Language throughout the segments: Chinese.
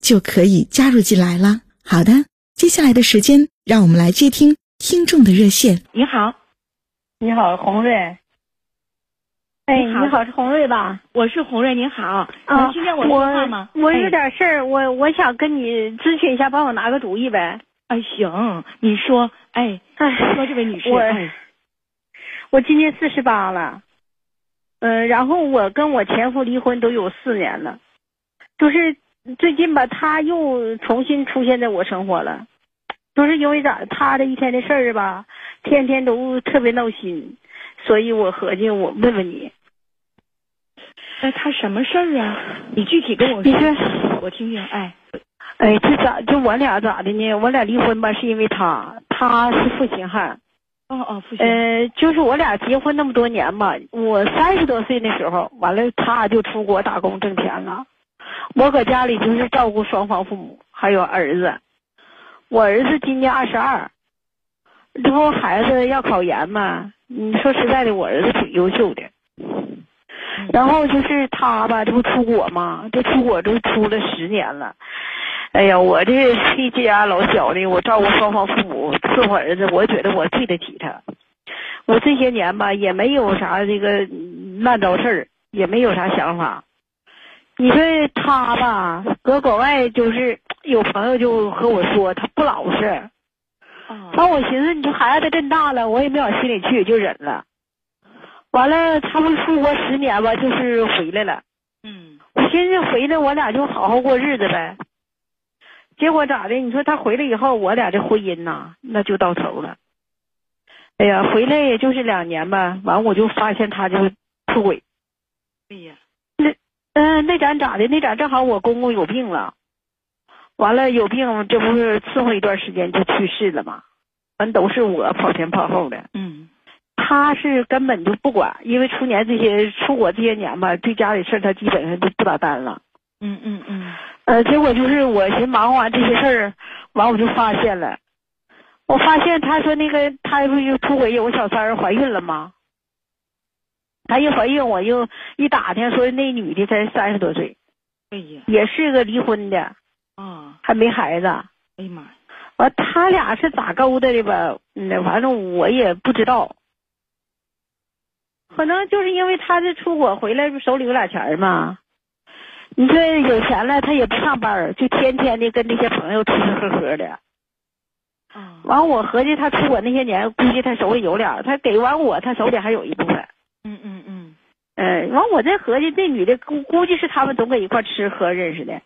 就可以加入进来了。好的，接下来的时间，让我们来接听听众的热线。你好，你好，红瑞。哎，你好，是红瑞吧？我是红瑞，您好。啊，能听见我说话吗？我有点事儿，我我想跟你咨询一下，帮我拿个主意呗。哎，行，你说。哎，说这位女士。我。我今年四十八了，嗯，然后我跟我前夫离婚都有四年了，就是最近吧，他又重新出现在我生活了，就是因为咋，他这一天的事儿吧，天天都特别闹心，所以我合计我问问你，哎，他什么事儿啊？你具体跟我说，我听听。哎，哎，这咋就我俩咋的呢？我俩离婚吧，是因为他，他是负心汉。哦哦，呃，就是我俩结婚那么多年吧，我三十多岁那时候，完了他就出国打工挣钱了，我搁家里就是照顾双方父母，还有儿子。我儿子今年二十二，之后孩子要考研嘛，你说实在的，我儿子挺优秀的。然后就是他吧，这不出国嘛，这出国都出了十年了。哎呀，我这一家老小的，我照顾双方父母，伺候儿子，我觉得我对得起他。我这些年吧，也没有啥这个烂糟事儿，也没有啥想法。你说他吧，搁国外就是有朋友就和我说他不老实。完，我寻思，你说孩子这么大了，我也没往心里去，就忍了。完了，他们出国十年吧，就是回来了。嗯。我寻思回来，我俩就好好过日子呗。结果咋的？你说他回来以后，我俩这婚姻呐，那就到头了。哎呀，回来也就是两年吧，完我就发现他就出轨。哎呀，那嗯，那咱咋的？那咱正好我公公有病了，完了有病，这不是伺候一段时间就去世了吗？完都是我跑前跑后的。嗯，他是根本就不管，因为出年这些出国这些年吧，对家里事他基本上就不咋担了。嗯嗯嗯。呃，结果就是我寻忙完这些事儿，完我就发现了，我发现他说那个他不就出轨有个小三儿怀孕了吗？他一怀孕，我就一打听说那女的才三十多岁，哎呀，也是个离婚的，啊，还没孩子。哎呀妈呀！完他俩是咋勾搭的吧？嗯，反正我也不知道，可能就是因为他这出国回来手里有俩钱嘛。你说有钱了，他也不上班，就天天的跟这些朋友吃吃喝喝的。啊，完我合计他出国那些年，估计他手里有俩，他给完我，他手里还有一部分。嗯嗯嗯。嗯，完我这合计，这女的估估计是他们都搁一块吃喝认识的。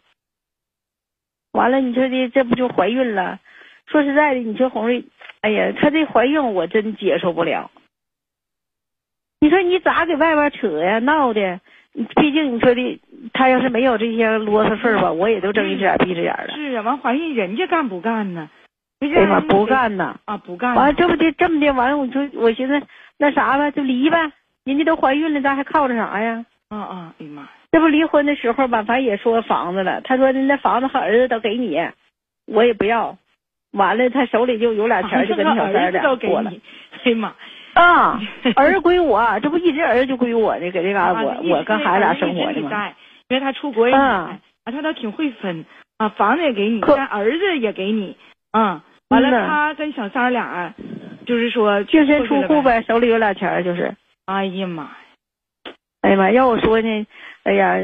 完了，你说的这不就怀孕了？说实在的，你说红瑞，哎呀，她这怀孕我真接受不了。你说你咋给外边扯呀？闹的。毕竟你说的，她要是没有这些啰嗦事儿吧，我也都睁一只眼闭一只眼了。是啊，完怀孕人家干不干呢？哎呀妈，不干呢！啊，不干。完了这不就这么的，完了我说我寻思那啥吧，就离呗。人家都怀孕了，咱还靠着啥呀？啊啊！哎呀妈！这不离婚的时候吧，反正也说房子了。他说那房子和儿子都给你，我也不要。完了，他手里就有俩钱，就跟那小三儿过了。哎呀妈！啊，儿子归我，这不一直儿子就归我呢，搁这嘎 我我跟孩子俩生活的嘛。因为他出国也啊，他倒挺会分啊，房子也给你，但儿子也给你，啊，完了他跟小三俩，就是说净身出户呗，手里有俩钱就是。哎呀妈呀！哎呀妈！要我说呢，哎呀，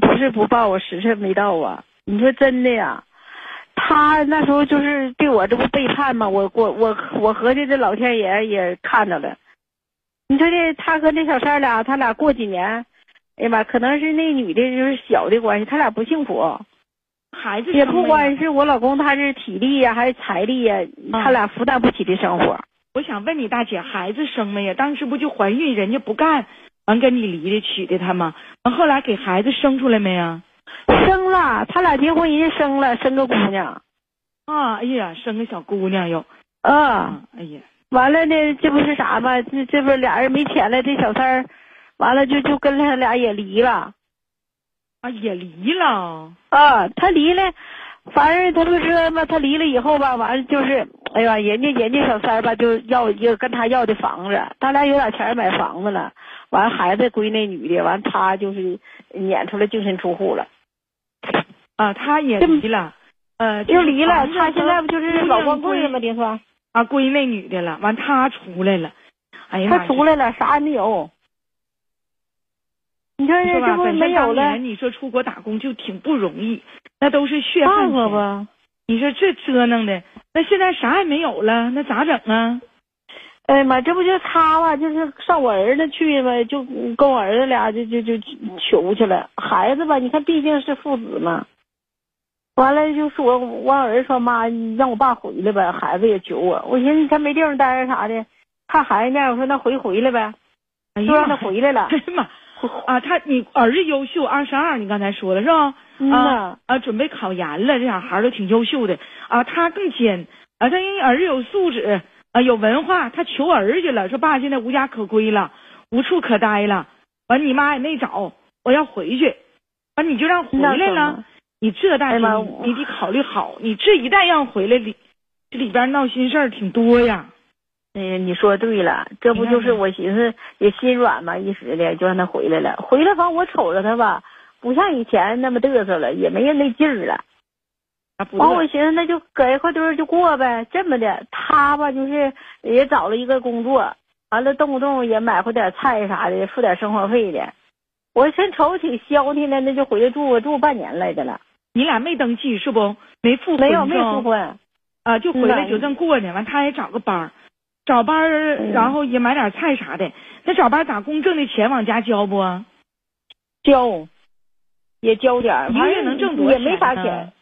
不是不报，我时辰没到啊。你说真的呀，他那时候就是对我这不背叛吗？我我我我合计这老天爷也看着了。你说这他和那小三俩，他俩过几年，哎呀妈，可能是那女的就是小的关系，他俩不幸福。孩子也不生了呀光是我老公，他是体力呀，还是财力呀，他俩负担不起的生活。我想问你大姐，孩子生没呀？当时不就怀孕，人家不干，完跟你离的娶的她吗？完后来给孩子生出来没呀？生了，他俩结婚人家生了，生个姑娘。啊，哎呀，生个小姑娘又，啊，啊，哎呀，完了呢，这不是啥吗？这这不俩人没钱了，这小三儿，完了就就跟他俩也离了。啊也离了，啊，他离了，反正他不是嘛，他离了以后吧，完了就是，哎呀，人家人家小三儿吧，就要一个跟他要的房子，他俩有点钱买房子了，完了孩子归那女的，完他就是撵出来净身出户了，啊，他也这离了，呃，就离了。他现在不就是老光棍了了吗？丁说，啊，归那女的了，完他出来了，哎呀他，出来了，啥也没有。你说你说吧，这不没有了你说出国打工就挺不容易，那都是血汗钱。吧。你说这折腾的，那现在啥也没有了，那咋整啊？哎呀妈，这不就他吧，就是上我儿子去呗，就跟我儿子俩就就就求去了。孩子吧，你看毕竟是父子嘛。完了就说，我儿子说妈，你让我爸回来呗。孩子也求我，我寻思你看没地方待着啥的，看孩子面，我说那回回来呗，哎就让他呀妈呀，回来了哎。呀妈啊！他你儿子优秀，二十二，你刚才说了是吧？嗯啊，啊，准备考研了，这小孩儿都挺优秀的啊。他更尖啊，他因为儿子有素质啊，有文化，他求儿子去了，说爸现在无家可归了，无处可待了。完，你妈也没找，我要回去，完你就让回来了。你这大姐，哎妈你你得考虑好，你这一旦让回来里，这里边闹心事儿挺多呀。你说对了，这不就是我寻思也心软嘛，一时的就让他回来了。回来反正我瞅着他吧，不像以前那么嘚瑟了，也没人那劲儿了。完，对我寻思那就搁一块堆儿就过呗，这么的。他吧，就是也找了一个工作，完了动不动也买回点菜啥的，付点生活费的。我先瞅挺消停的，那就回来住住半年来的了，你俩没登记是不？没复婚没有没复婚，啊，就回来嗯就这么过呢。完，他也找个班儿，找班然后也买点菜啥的。那找班儿打工挣的钱往家交不？交也交点儿，一个月能挣多少也没啥钱。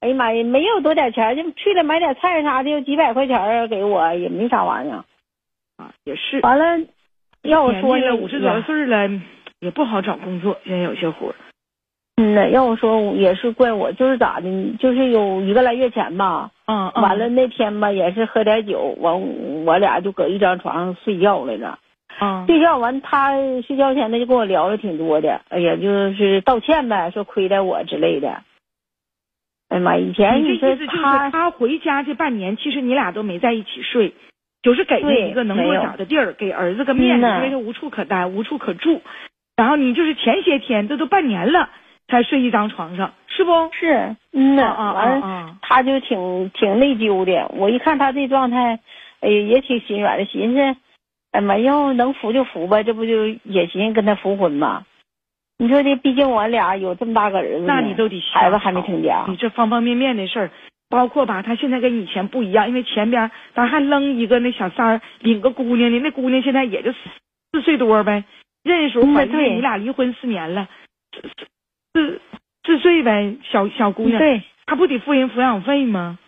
哎呀妈呀，没有多点钱，就去了买点菜啥的，有几百块钱给我，也没啥玩意儿。啊，也是。完了，要我说呢，五十多岁了，也不好找工作。现在有些活儿，嗯呐，要我说也是怪我，就是咋的，就是有一个来月前吧，嗯嗯，完了那天吧也是喝点酒，完我俩就搁一张床上睡觉来着。嗯，睡觉完，他睡觉前他就跟我聊了挺多的，哎呀，就是道歉呗，说亏待我之类的。哎呀妈，以前你说这意思就是他他回家这半年，其实你俩都没在一起睡，就是给他一个能落脚的地儿，给儿子个面子，因为他无处可待，无处可住。然后你就是前些天，这都半年了，才睡一张床上，是不？是，嗯呐，啊啊完了。他就挺挺内疚的。我一看他这状态，哎呀，也挺心软的，寻思，哎妈，要能服就服吧，这不就也寻思跟他复婚吗？你说这，毕竟我俩有这么大个儿子，那你都得孩子还没成家你，这方方面面的事儿，包括吧，他现在跟以前不一样，因为前边咱还扔一个那小三儿领个姑娘呢，那姑娘现在也就四四岁多呗，认识时候怀孕，你俩离婚四年了，四四四岁呗，小小姑娘，对，她不得付人抚养费吗？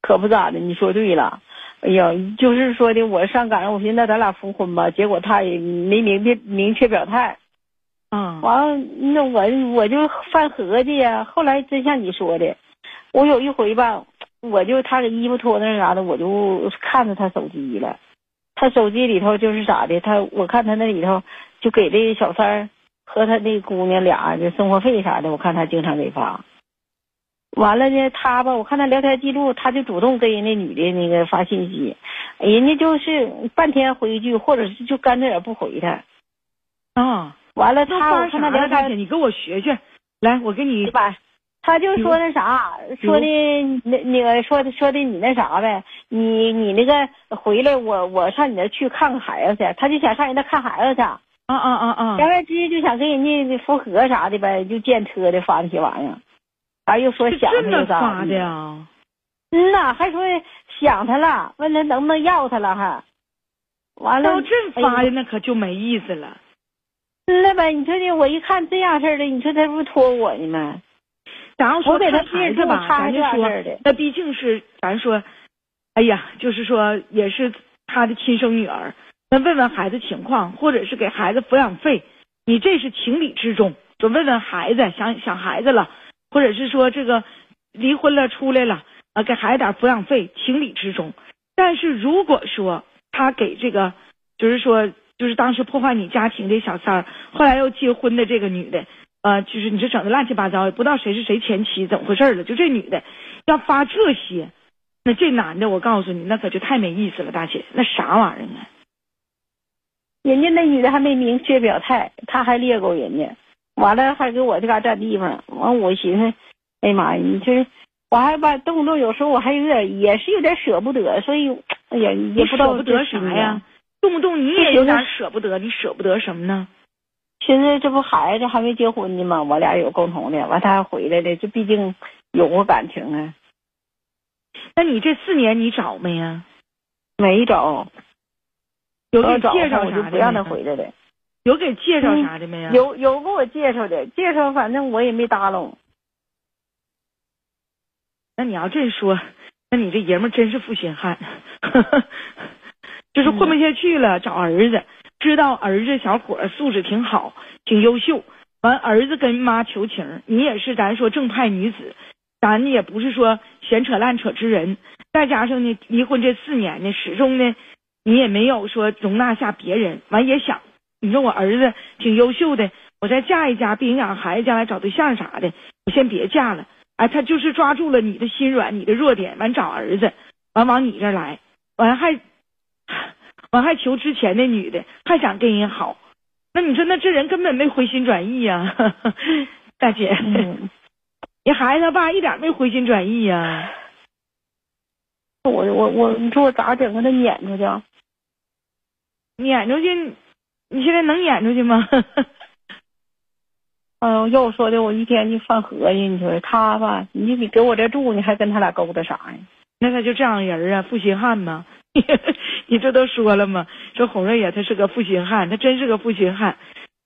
可不咋的，你说对了。哎呀，就是说的，我上赶上，我寻思那咱俩复婚吧，结果他也没明确明确表态。啊、完了，那我我就犯合计呀。后来真像你说的，我有一回吧，我就他给衣服脱那啥的，我就看着他手机了。他手机里头就是咋的，他我看他那里头就给这小三儿和他那姑娘俩的生活费啥的，我看他经常给发。完了呢，他吧，我看他聊天记录，他就主动跟人那女的那个发信息，人家就是半天回一句，或者是就干脆也不回他。啊，完了他，我看他聊天你跟我学学，来，我给你吧，他就说那啥，说的那那个说的说的你那啥呗，你你那个回来我我上你那去看看孩子去，他就想上人那看孩子去，啊啊啊啊言外之意就想跟人家复合啥的呗，就见车的发那些玩意儿。还又说想他又咋发的？嗯呐，还说想他了，问他能不能要他了还。完了，要这发的那可就没意思了。那呗，你说这我一看这样式儿的，你说他不是托我呢吗？然后说我给他看孩子吧，咱就说那毕竟是咱说，哎呀，就是说也是他的亲生女儿，那问问孩子情况，或者是给孩子抚养费，你这是情理之中。就问问孩子，想想孩子了，或者是说这个离婚了出来了啊，给孩子点抚养费，情理之中。但是如果说他给这个，就是说，就是当时破坏你家庭的小三儿，后来又结婚的这个女的，呃，就是你这整的乱七八糟，也不知道谁是谁前妻，怎么回事了？就这女的要发这些，那这男的，我告诉你，那可就太没意思了，大姐，那啥玩意儿啊？人家那女的还没明确表态，他还猎狗人家，完了还给我这嘎占地方，完我寻思，哎呀妈呀，你这我还吧动不动有时候我还有点也是有点舍不得，所以 哎呀也不知道舍不得啥呀？？动不动你也有点舍不得，你舍不得什么呢？现在这不孩子还没结婚呢吗？我俩有共同的，完他还回来了，这毕竟有过感情啊，那你这四年你找没呀？没找有给介绍啥的不让他？回来了。有给介绍嗯啥的没有？有有给我介绍的，介绍反正我也没搭拢。那你要这说，那你这爷们真是负心汉，就是混不下去了，找儿子，知道儿子小伙儿素质挺好，挺优秀，完儿子跟妈求情，你也是咱说正派女子，咱也不是说闲扯烂扯之人，再加上呢，离婚这四年呢，始终呢，你也没有说容纳下别人，完也想，你说我儿子挺优秀的，我再嫁一嫁，不影响孩子将来找对象啥的，我先别嫁了。哎，他就是抓住了你的心软，你的弱点，完找儿子，完往你这儿来，完还完还求之前那女的，还想跟人好，那你说那这人根本没回心转意呀、大姐，嗯，你孩子他爸一点没回心转意呀、我我我，你说我咋整？给他撵出去？撵出去，你现在能撵出去吗？哎 呦，要我说的，我一天就犯合计。你说他吧，你你给我这住，你还跟他俩勾搭啥呀？那他就这样人啊，负心汉吗？你这都说了吗？说洪瑞呀，他是个负心汉，他真是个负心汉。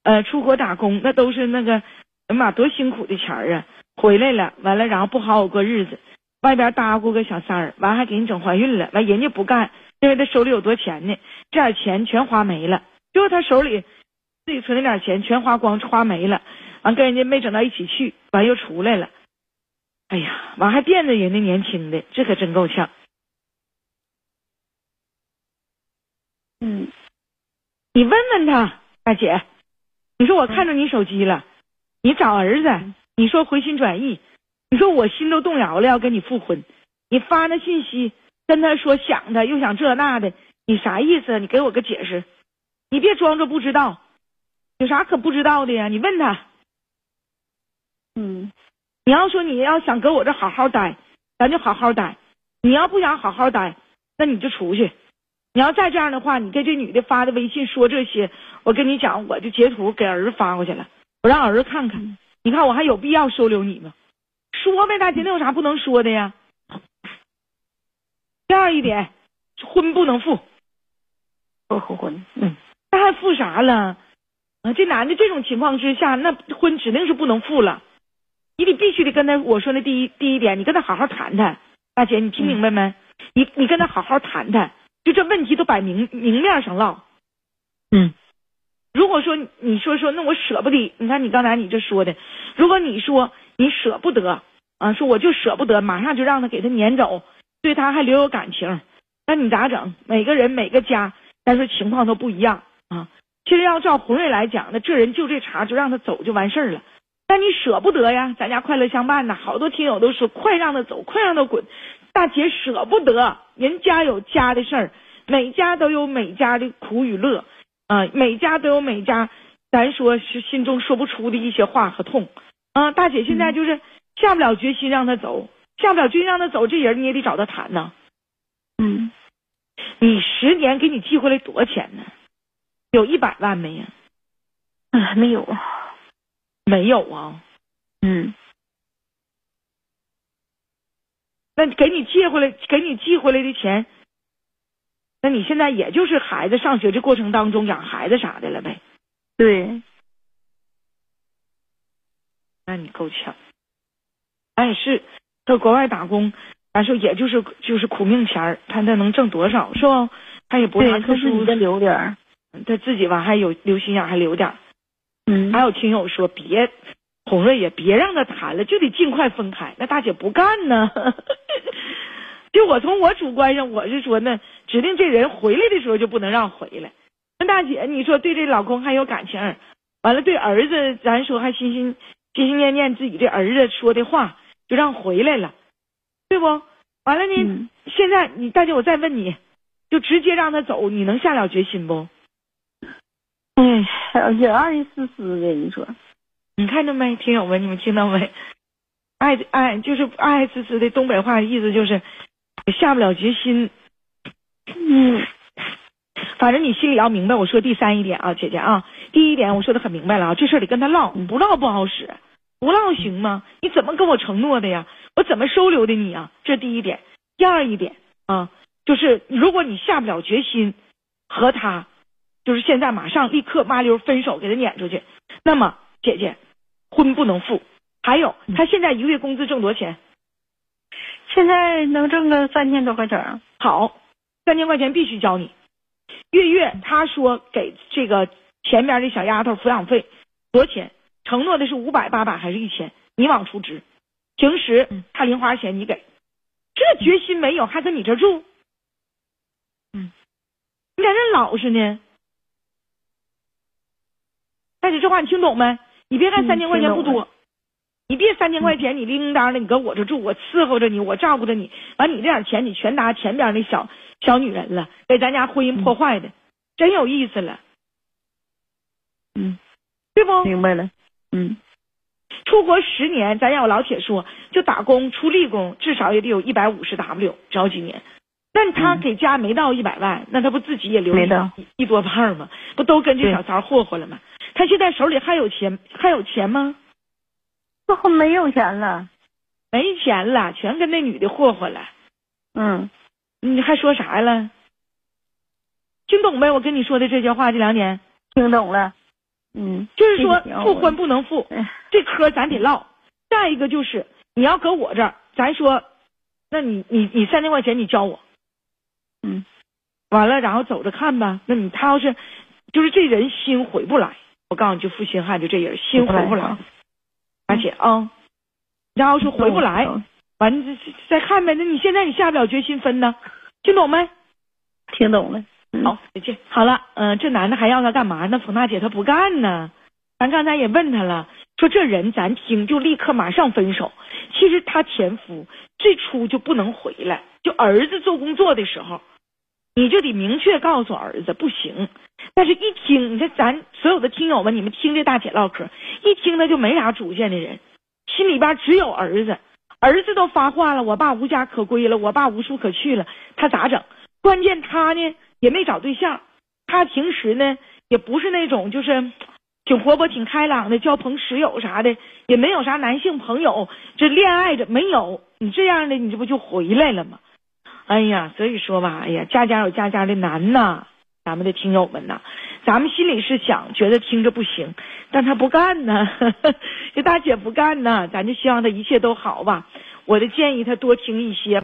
呃，出国打工那都是那个，哎妈，多辛苦的钱啊！回来了，完了，然后不好好过日子，外边搭咕个小三儿，完还给你整怀孕了，完人家不干，因为他手里有多钱呢，这点钱全花没了，就是他手里自己存那点钱全花光，花没了，完跟人家没整到一起去，完又出来了。哎呀，完还惦着人家年轻的，这可真够呛。嗯，你问问他，大姐，你说我看着你手机了，你找儿子，你说回心转意，你说我心都动摇了，要跟你复婚，你发那信息跟他说想他，又想这那的，你啥意思啊？你给我个解释，你别装着不知道，有啥可不知道的呀？你问他，嗯，你要说你要想搁我这好好待，咱就好好待；你要不想好好待，那你就出去。你要再这样的话，你给这女的发的微信说这些，我跟你讲，我就截图给儿子发过去了，我让儿子看看。你看我还有必要收留你吗？说呗，大姐，那有啥不能说的呀？第二一点，婚不能复，不复婚。嗯，那还复啥了？啊，这男的这种情况之下，那婚指定是不能复了。你得必须得跟他我说的第一第一点，你跟他好好谈谈。大姐，你听明白没？你你跟他好好谈谈，就这问题都摆明明面上唠。嗯，如果说你说说，那我舍不得，你看你刚才你这说的，如果你说你舍不得啊，说我就舍不得，马上就让他给他撵走，对他还留有感情，那你咋整？每个人每个家，咱说情况都不一样啊。其实要照红瑞来讲，那这人就这茬，就让他走就完事儿了。但你舍不得呀，咱家快乐相伴呐，好多听友都说快让他走，快让他滚。大姐舍不得，人家有家的事儿，每家都有每家的苦与乐，啊、每家都有每家，咱说是心中说不出的一些话和痛，啊、大姐现在就是下不了决心让他走，下不了决心让他走，这人你也得找他谈呐。嗯，你十年给你寄回来多少钱呢？有一百万没呀？哎，没有啊。没有啊。嗯，那给你借回来，给你寄回来的钱，那你现在也就是孩子上学这过程当中养孩子啥的了呗？对，那你够呛。哎，是到国外打工，咱说也就是就是苦命钱儿，看他能挣多少是不？他也不啥，特殊留点儿。他自己吧还有留心眼儿，还留点儿。嗯还有听友说别，红瑞也别让他谈了，就得尽快分开。那大姐不干呢。就我从我主观上，我是说呢，指定这人回来的时候就不能让回来。那大姐，你说对这老公还有感情，完了对儿子，咱说还心心心心念念自己这儿子说的话，就让回来了，对不？完了呢，嗯现在你大姐，我再问你，就直接让他走，你能下了决心不？哎，也爱一丝丝的，你说，你看着没，听友们，你们听到没？爱爱就是爱爱呲呲的东北话，意思就是下不了决心。嗯反正你心里要明白，我说第三一点啊，姐姐啊，第一点我说的很明白了啊，这事儿得跟他唠，你不唠不好使，不唠行吗？你怎么跟我承诺的呀？我怎么收留的你啊？这第一点。第二一点啊，就是如果你下不了决心和他，就是现在马上立刻麻溜分手，给他撵出去，那么姐姐婚不能复。还有，他现在一个月工资挣多少钱？现在能挣个三千多块钱儿。好，三千块钱必须交你。月月他说给这个前面的小丫头抚养费多少钱？承诺的是五百、八百还是一千？你往出支。平时他零花钱你给，这决心没有，还跟你这住？嗯，你咋这老实呢？大姐，这话你听懂没？你别看三千块钱不多，你别三千块钱你叮叮当的，你搁我这住，我伺候着你，我照顾着你，完你这点钱你全搭前边那小小女人了，给咱家婚姻破坏的，真有意思了，嗯，对不？明白了。嗯出国十年，咱要老铁说，就打工出力工，至少也得有一百五十 W，找几年。但他嗯给家没到一百万，那他不自己也留一一多半吗？不都跟这小三霍霍了吗？他现在手里还有钱，还有钱吗？最后没有钱了。没钱了，全跟那女的霍霍了。嗯，你还说啥了？听懂没？我跟你说的这些话，这两年听懂了。嗯，就是说复婚不能复，哎这嗑咱得唠。再一个就是你要搁我这儿，咱说，那你你你三千块钱你交我，嗯，完了然后走着看吧。那你他要是就是这人心回不来，我告诉你就负心汉，就这人心回不来啊，而且啊，然后说回不来，嗯完了再看呗。那你现在你下不了决心分呢，听懂没？听懂了。好，再见。好了，嗯、这男的还要他干嘛呢？冯大姐他不干呢。咱刚才也问他了，说这人咱听就立刻马上分手。其实他前夫最初就不能回来，就儿子做工作的时候，你就得明确告诉儿子不行。但是一听，你看咱所有的听友们，你们听这大姐唠嗑，一听他就没啥主见的人，心里边只有儿子，儿子都发话了，我爸无家可归了，我爸无处可去了，他咋整？关键他呢也没找对象，他平时呢也不是那种就是挺活泼、挺开朗的，交朋室友啥的，也没有啥男性朋友，这恋爱着没有。你这样的，你这不就回来了吗？哎呀，所以说吧，哎呀，家家有家家的难呐，咱们的听友们呐，咱们心里是想觉得听着不行，但他不干呢，这大姐不干呢，咱就希望他一切都好吧。我的建议，他多听一些。